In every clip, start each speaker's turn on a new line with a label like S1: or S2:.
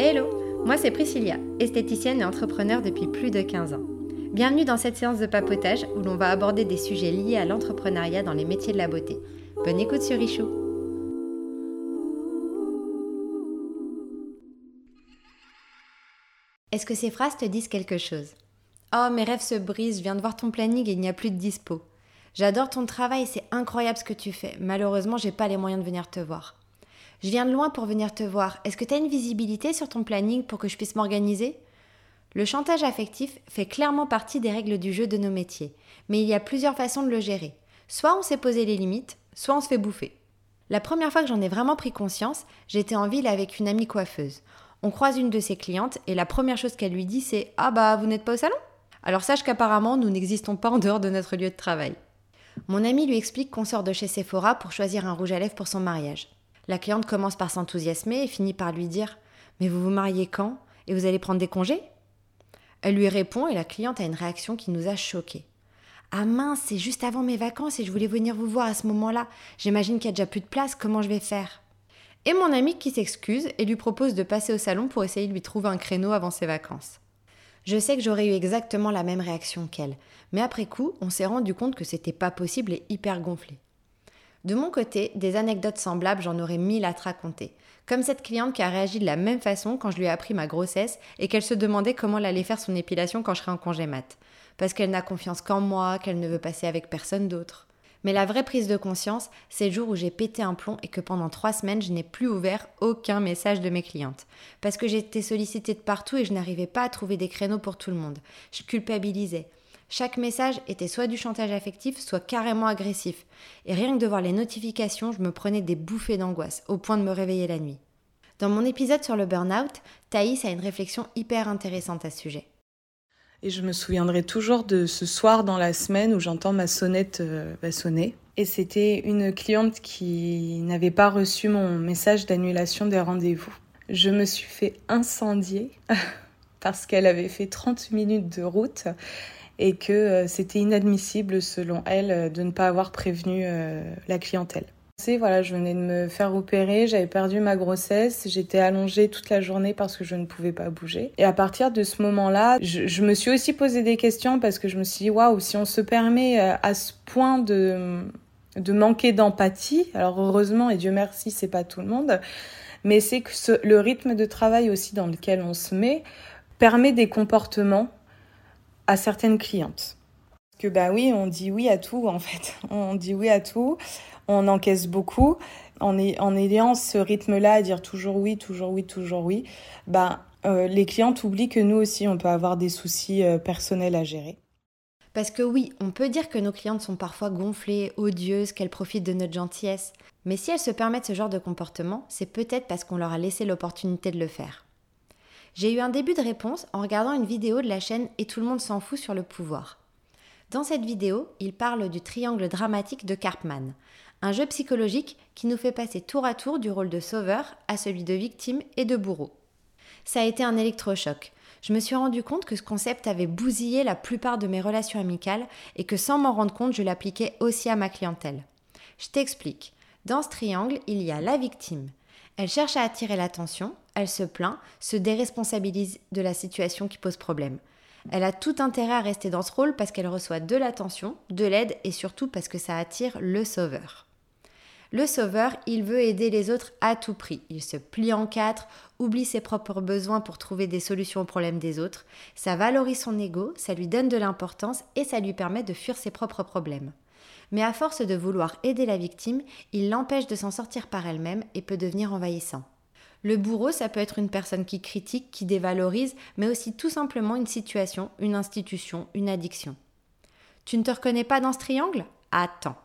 S1: Hello, moi c'est Priscilla, esthéticienne et entrepreneur depuis plus de 15 ans. Bienvenue dans cette séance de papotage où l'on va aborder des sujets liés à l'entrepreneuriat dans les métiers de la beauté. Bonne écoute sur Richou. Est-ce que ces phrases te disent quelque chose? Oh, mes rêves se brisent, je viens de voir ton planning et il n'y a plus de dispo. J'adore ton travail, c'est incroyable ce que tu fais. Malheureusement, j'ai pas les moyens de venir te voir. Je viens de loin pour venir te voir. Est-ce que tu as une visibilité sur ton planning pour que je puisse m'organiser? Le chantage affectif fait clairement partie des règles du jeu de nos métiers, mais il y a plusieurs façons de le gérer. Soit on s'est posé les limites, soit on se fait bouffer. La première fois que j'en ai vraiment pris conscience, j'étais en ville avec une amie coiffeuse. On croise une de ses clientes et la première chose qu'elle lui dit c'est Ah bah vous n'êtes pas au salon? Alors sache qu'apparemment nous n'existons pas en dehors de notre lieu de travail. Mon ami lui explique qu'on sort de chez Sephora pour choisir un rouge à lèvres pour son mariage. La cliente commence par s'enthousiasmer et finit par lui dire Mais vous vous mariez quand? Et vous allez prendre des congés? Elle lui répond et la cliente a une réaction qui nous a choqués. Ah mince, c'est juste avant mes vacances et je voulais venir vous voir à ce moment-là. J'imagine qu'il y a déjà plus de place, comment je vais faire? Et mon ami qui s'excuse et lui propose de passer au salon pour essayer de lui trouver un créneau avant ses vacances. Je sais que j'aurais eu exactement la même réaction qu'elle, mais après coup, on s'est rendu compte que c'était pas possible et hyper gonflé. De mon côté, des anecdotes semblables, j'en aurais mille à te raconter. Comme cette cliente qui a réagi de la même façon quand je lui ai appris ma grossesse et qu'elle se demandait comment elle allait faire son épilation quand je serais en congé mat. Parce qu'elle n'a confiance qu'en moi, qu'elle ne veut passer avec personne d'autre. Mais la vraie prise de conscience, c'est le jour où j'ai pété un plomb et que pendant trois semaines, je n'ai plus ouvert aucun message de mes clientes. Parce que j'étais sollicitée de partout et je n'arrivais pas à trouver des créneaux pour tout le monde. Je culpabilisais. Chaque message était soit du chantage affectif, soit carrément agressif. Et rien que de voir les notifications, je me prenais des bouffées d'angoisse, au point de me réveiller la nuit. Dans mon épisode sur le burn-out, Thaïs a une réflexion hyper intéressante à ce sujet.
S2: Et je me souviendrai toujours de ce soir dans la semaine où j'entends ma sonnette euh, sonner. Et c'était une cliente qui n'avait pas reçu mon message d'annulation des rendez-vous. Je me suis fait incendier parce qu'elle avait fait 30 minutes de route et que euh, c'était inadmissible selon elle euh, de ne pas avoir prévenu la clientèle. Voilà, je venais de me faire opérer, j'avais perdu ma grossesse, j'étais allongée toute la journée parce que je ne pouvais pas bouger. Et à partir de ce moment-là, je, me suis aussi posé des questions parce que je me suis dit, waouh, si on se permet euh, à ce point de, de manquer d'empathie, alors heureusement et Dieu merci, c'est pas tout le monde, mais c'est que le rythme de travail aussi dans lequel on se met permet des comportements à certaines clientes. Que bah oui, on dit oui à tout en fait. On dit oui à tout on encaisse beaucoup. En, en ayant ce rythme-là à dire toujours oui, toujours oui, toujours oui, bah, euh, les clientes oublient que nous aussi, on peut avoir des soucis euh, personnels à gérer.
S1: Parce que oui, on peut dire que nos clientes sont parfois gonflées, odieuses, qu'elles profitent de notre gentillesse. Mais si elles se permettent ce genre de comportement, c'est peut-être parce qu'on leur a laissé l'opportunité de le faire. J'ai eu un début de réponse en regardant une vidéo de la chaîne Et tout le monde s'en fout sur le pouvoir. Dans cette vidéo, il parle du triangle dramatique de Karpman, un jeu psychologique qui nous fait passer tour à tour du rôle de sauveur à celui de victime et de bourreau. Ça a été un électrochoc. Je me suis rendu compte que ce concept avait bousillé la plupart de mes relations amicales et que sans m'en rendre compte, je l'appliquais aussi à ma clientèle. Je t'explique. Dans ce triangle, il y a la victime. Elle cherche à attirer l'attention, elle se plaint, se déresponsabilise de la situation qui pose problème. Elle a tout intérêt à rester dans ce rôle parce qu'elle reçoit de l'attention, de l'aide et surtout parce que ça attire le sauveur. Le sauveur, il veut aider les autres à tout prix. Il se plie en quatre, oublie ses propres besoins pour trouver des solutions aux problèmes des autres. Ça valorise son ego, ça lui donne de l'importance et ça lui permet de fuir ses propres problèmes. Mais à force de vouloir aider la victime, il l'empêche de s'en sortir par elle-même et peut devenir envahissant. Le bourreau, ça peut être une personne qui critique, qui dévalorise, mais aussi tout simplement une situation, une institution, une addiction. Tu ne te reconnais pas dans ce triangle? Attends.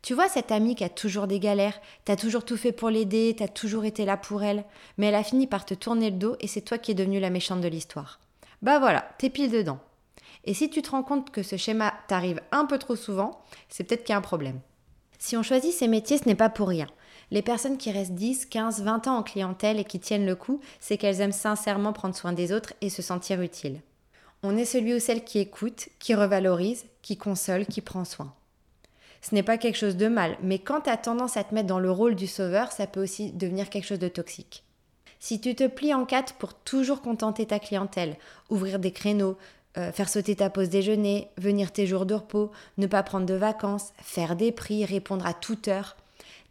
S1: Tu vois cette amie qui a toujours des galères, t'as toujours tout fait pour l'aider, t'as toujours été là pour elle, mais elle a fini par te tourner le dos et c'est toi qui es devenue la méchante de l'histoire. Bah voilà, t'es pile dedans. Et si tu te rends compte que ce schéma t'arrive un peu trop souvent, c'est peut-être qu'il y a un problème. Si on choisit ces métiers, ce n'est pas pour rien. Les personnes qui restent 10, 15, 20 ans en clientèle et qui tiennent le coup, c'est qu'elles aiment sincèrement prendre soin des autres et se sentir utiles. On est celui ou celle qui écoute, qui revalorise, qui console, qui prend soin. Ce n'est pas quelque chose de mal, mais quand tu as tendance à te mettre dans le rôle du sauveur, ça peut aussi devenir quelque chose de toxique. Si tu te plies en quatre pour toujours contenter ta clientèle, ouvrir des créneaux, euh, faire sauter ta pause déjeuner, venir tes jours de repos, ne pas prendre de vacances, faire des prix, répondre à toute heure,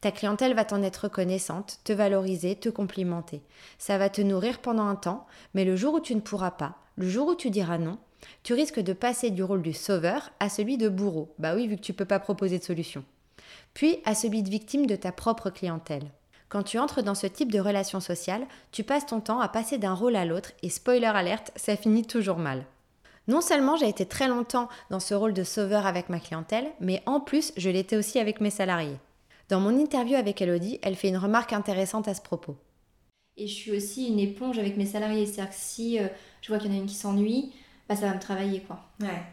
S1: ta clientèle va t'en être reconnaissante, te valoriser, te complimenter. Ça va te nourrir pendant un temps, mais le jour où tu ne pourras pas, le jour où tu diras non, tu risques de passer du rôle du sauveur à celui de bourreau. Bah oui, vu que tu ne peux pas proposer de solution. Puis à celui de victime de ta propre clientèle. Quand tu entres dans ce type de relation sociale, tu passes ton temps à passer d'un rôle à l'autre et spoiler alerte, ça finit toujours mal. Non seulement j'ai été très longtemps dans ce rôle de sauveur avec ma clientèle, mais en plus je l'étais aussi avec mes salariés. Dans mon interview avec Elodie, elle fait une remarque intéressante à ce propos.
S3: Et je suis aussi une éponge avec mes salariés. C'est-à-dire que si euh, je vois qu'il y en a une qui s'ennuie, bah, ça va me travailler quoi.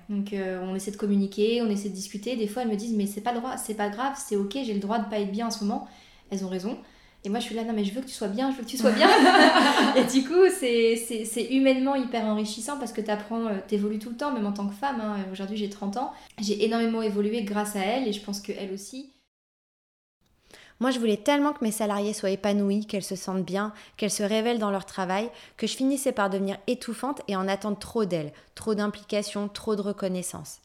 S3: Donc euh, on essaie de communiquer, on essaie de discuter. Des fois elles me disent mais c'est pas droit, c'est pas grave, c'est ok, j'ai le droit de pas être bien en ce moment. Elles ont raison. Et moi je suis là non mais je veux que tu sois bien, je veux que tu sois bien. et du coup c'est humainement hyper enrichissant parce que tu apprends, euh, t'évolues tout le temps, même en tant que femme. Hein. Aujourd'hui j'ai 30 ans, j'ai énormément évolué grâce à elle et je pense qu'elle aussi.
S1: Moi, je voulais tellement que mes salariés soient épanouis, qu'elles se sentent bien, qu'elles se révèlent dans leur travail, que je finissais par devenir étouffante et en attendre trop d'elles, trop d'implication, trop de reconnaissance.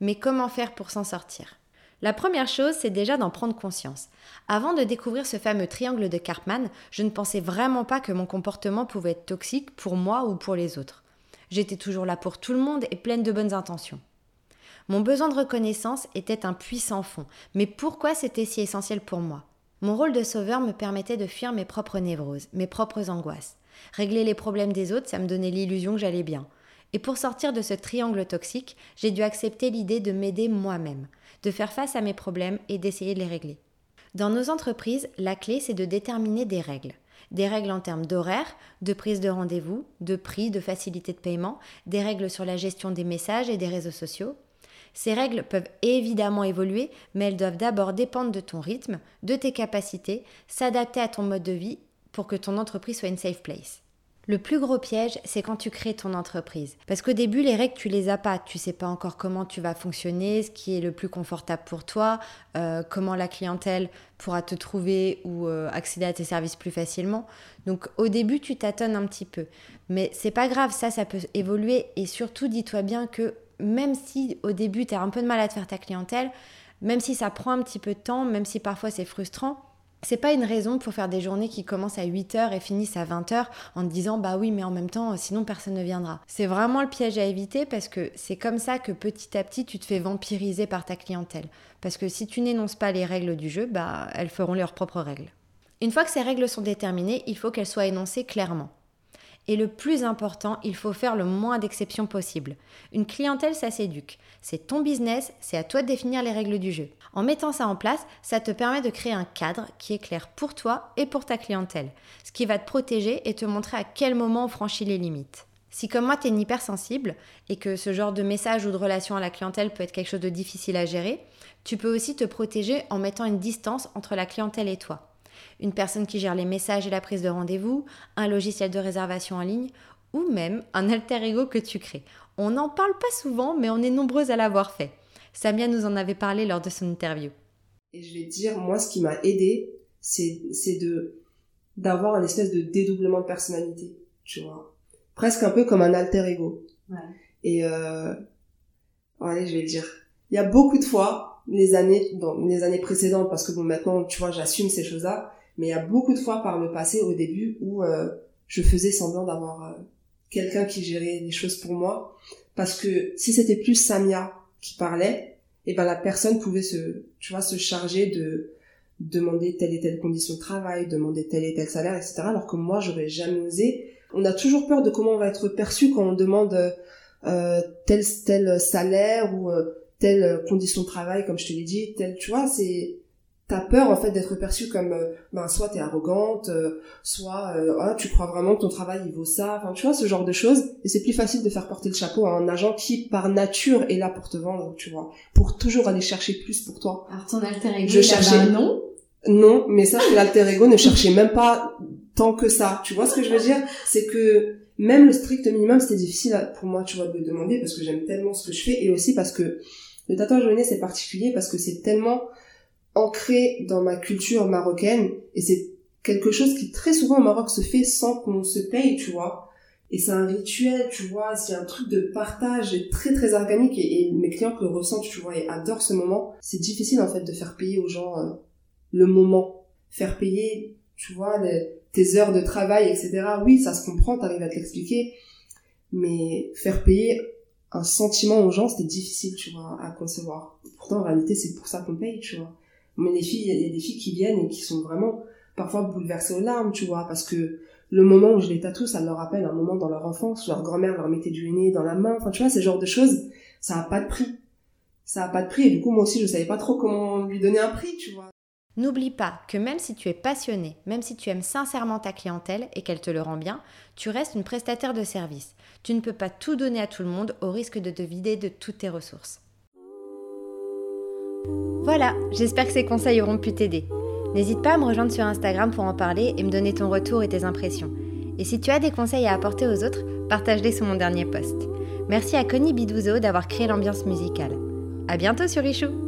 S1: Mais comment faire pour s'en sortir? La première chose, c'est déjà d'en prendre conscience. Avant de découvrir ce fameux triangle de Karpman, je ne pensais vraiment pas que mon comportement pouvait être toxique pour moi ou pour les autres. J'étais toujours là pour tout le monde et pleine de bonnes intentions. Mon besoin de reconnaissance était un puissant fond, mais pourquoi c'était si essentiel pour moi? Mon rôle de sauveur me permettait de fuir mes propres névroses, mes propres angoisses. Régler les problèmes des autres, ça me donnait l'illusion que j'allais bien. Et pour sortir de ce triangle toxique, j'ai dû accepter l'idée de m'aider moi-même, de faire face à mes problèmes et d'essayer de les régler. Dans nos entreprises, la clé, c'est de déterminer des règles. Des règles en termes d'horaire, de prise de rendez-vous, de prix, de facilité de paiement, des règles sur la gestion des messages et des réseaux sociaux, ces règles peuvent évidemment évoluer, mais elles doivent d'abord dépendre de ton rythme, de tes capacités, s'adapter à ton mode de vie pour que ton entreprise soit une safe place. Le plus gros piège, c'est quand tu crées ton entreprise. Parce qu'au début, les règles, tu les as pas. Tu sais pas encore comment tu vas fonctionner, ce qui est le plus confortable pour toi, euh, comment la clientèle pourra te trouver ou euh, accéder à tes services plus facilement. Donc au début, tu tâtonnes un petit peu. Mais c'est pas grave, ça, ça peut évoluer. Et surtout, dis-toi bien que même si au début tu as un peu de mal à te faire ta clientèle, même si ça prend un petit peu de temps, même si parfois c'est frustrant, c'est pas une raison pour faire des journées qui commencent à 8h et finissent à 20h en te disant bah oui mais en même temps sinon personne ne viendra. C'est vraiment le piège à éviter parce que c'est comme ça que petit à petit tu te fais vampiriser par ta clientèle. Parce que si tu n'énonces pas les règles du jeu, bah elles feront leurs propres règles. Une fois que ces règles sont déterminées, il faut qu'elles soient énoncées clairement. Et le plus important, il faut faire le moins d'exceptions possible. Une clientèle, ça s'éduque. C'est ton business, c'est à toi de définir les règles du jeu. En mettant ça en place, ça te permet de créer un cadre qui est clair pour toi et pour ta clientèle, ce qui va te protéger et te montrer à quel moment on franchit les limites. Si comme moi tu es une hypersensible et que ce genre de message ou de relation à la clientèle peut être quelque chose de difficile à gérer, tu peux aussi te protéger en mettant une distance entre la clientèle et toi une personne qui gère les messages et la prise de rendez-vous, un logiciel de réservation en ligne ou même un alter ego que tu crées. On n'en parle pas souvent, mais on est nombreux à l'avoir fait. Samia nous en avait parlé lors de son interview.
S4: Et je vais dire, moi, ce qui m'a aidé, c'est, de, d'avoir un espèce de dédoublement de personnalité, tu vois. Presque un peu comme un alter ego. Ouais. Et, euh, allez, je vais le dire. Il y a beaucoup de fois, les années, dans les années précédentes, parce que bon, maintenant, tu vois, j'assume ces choses-là, mais il y a beaucoup de fois par le passé, au début, où euh, je faisais semblant d'avoir euh, quelqu'un qui gérait les choses pour moi. Parce que si c'était plus Samia qui parlait, et eh ben la personne pouvait se, tu vois, se charger de demander telle et telle condition de travail, demander tel et tel salaire, etc. Alors que moi, j'aurais jamais osé. On a toujours peur de comment on va être perçu quand on demande euh, tel tel salaire ou euh, telle condition de travail, comme je te l'ai dit, tel, tu vois, c'est t'as peur en fait d'être perçue comme euh, ben soit t'es arrogante euh, soit euh, ah, tu crois vraiment que ton travail il vaut ça enfin tu vois ce genre de choses. Et c'est plus facile de faire porter le chapeau à un agent qui par nature est là pour te vendre tu vois pour toujours aller chercher plus pour toi.
S3: Alors ton alter ego
S4: je cherchais un
S3: nom?
S4: Non mais ça l'alter ego ne cherchait même pas tant que ça. Tu vois ce que je veux dire? C'est que même le strict minimum c'était difficile pour moi tu vois de demander parce que j'aime tellement ce que je fais et aussi parce que le tatouage au c'est particulier parce que c'est tellement ancré dans ma culture marocaine et c'est quelque chose qui très souvent au Maroc se fait sans qu'on se paye, tu vois. Et c'est un rituel, tu vois, c'est un truc de partage très très organique et, mes clients le ressentent, tu vois, et adorent ce moment. C'est difficile en fait de faire payer aux gens euh, le moment. Faire payer, tu vois, tes heures de travail, etc. Oui, ça se comprend, t'arrives à te l'expliquer. Mais faire payer un sentiment aux gens, c'était difficile, tu vois, à concevoir. Pourtant, en réalité, c'est pour ça qu'on paye, tu vois. Mais les filles, il y a des filles qui viennent et qui sont vraiment parfois bouleversées aux larmes, tu vois, parce que le moment où je les tatoue, ça leur rappelle un moment dans leur enfance, leur grand-mère leur mettait du henné dans la main, enfin tu vois, ce genre de choses, ça a pas de prix. Ça a pas de prix et du coup moi aussi je savais pas trop comment lui donner un prix, tu vois.
S1: N'oublie pas que même si tu es passionné, même si tu aimes sincèrement ta clientèle et qu'elle te le rend bien, tu restes une prestataire de service. Tu ne peux pas tout donner à tout le monde au risque de te vider de toutes tes ressources. Voilà, j'espère que ces conseils auront pu t'aider. N'hésite pas à me rejoindre sur Instagram pour en parler et me donner ton retour et tes impressions. Et si tu as des conseils à apporter aux autres, partage-les sur mon dernier post. Merci à Connie Bidouzo d'avoir créé l'ambiance musicale. À bientôt sur Richou